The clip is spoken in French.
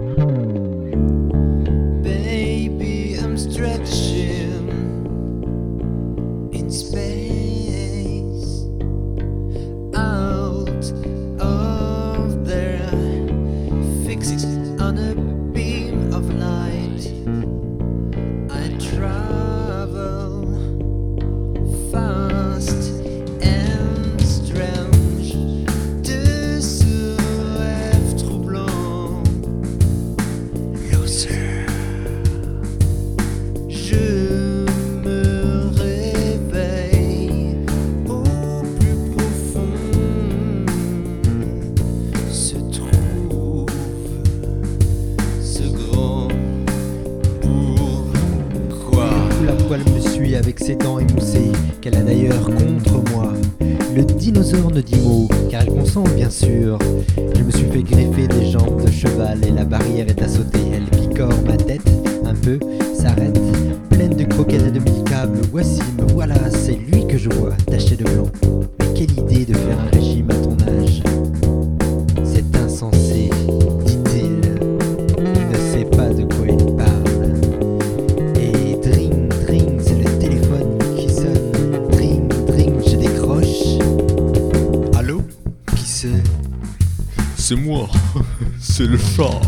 Mm-hmm. Se trouve ce grand pourquoi? La poêle me suit avec ses dents émoussées, qu'elle a d'ailleurs contre moi. Le dinosaure ne dit mot, car elle consent bien sûr. Je me suis fait greffer des jambes de cheval et la barrière est à sauter. Elle picore ma tête un peu, s'arrête, pleine de croquettes et de mille câbles. Voici, me voilà, c'est lui que je vois, taché de blanc. Mais quelle idée de faire un C'est moi, c'est le chat.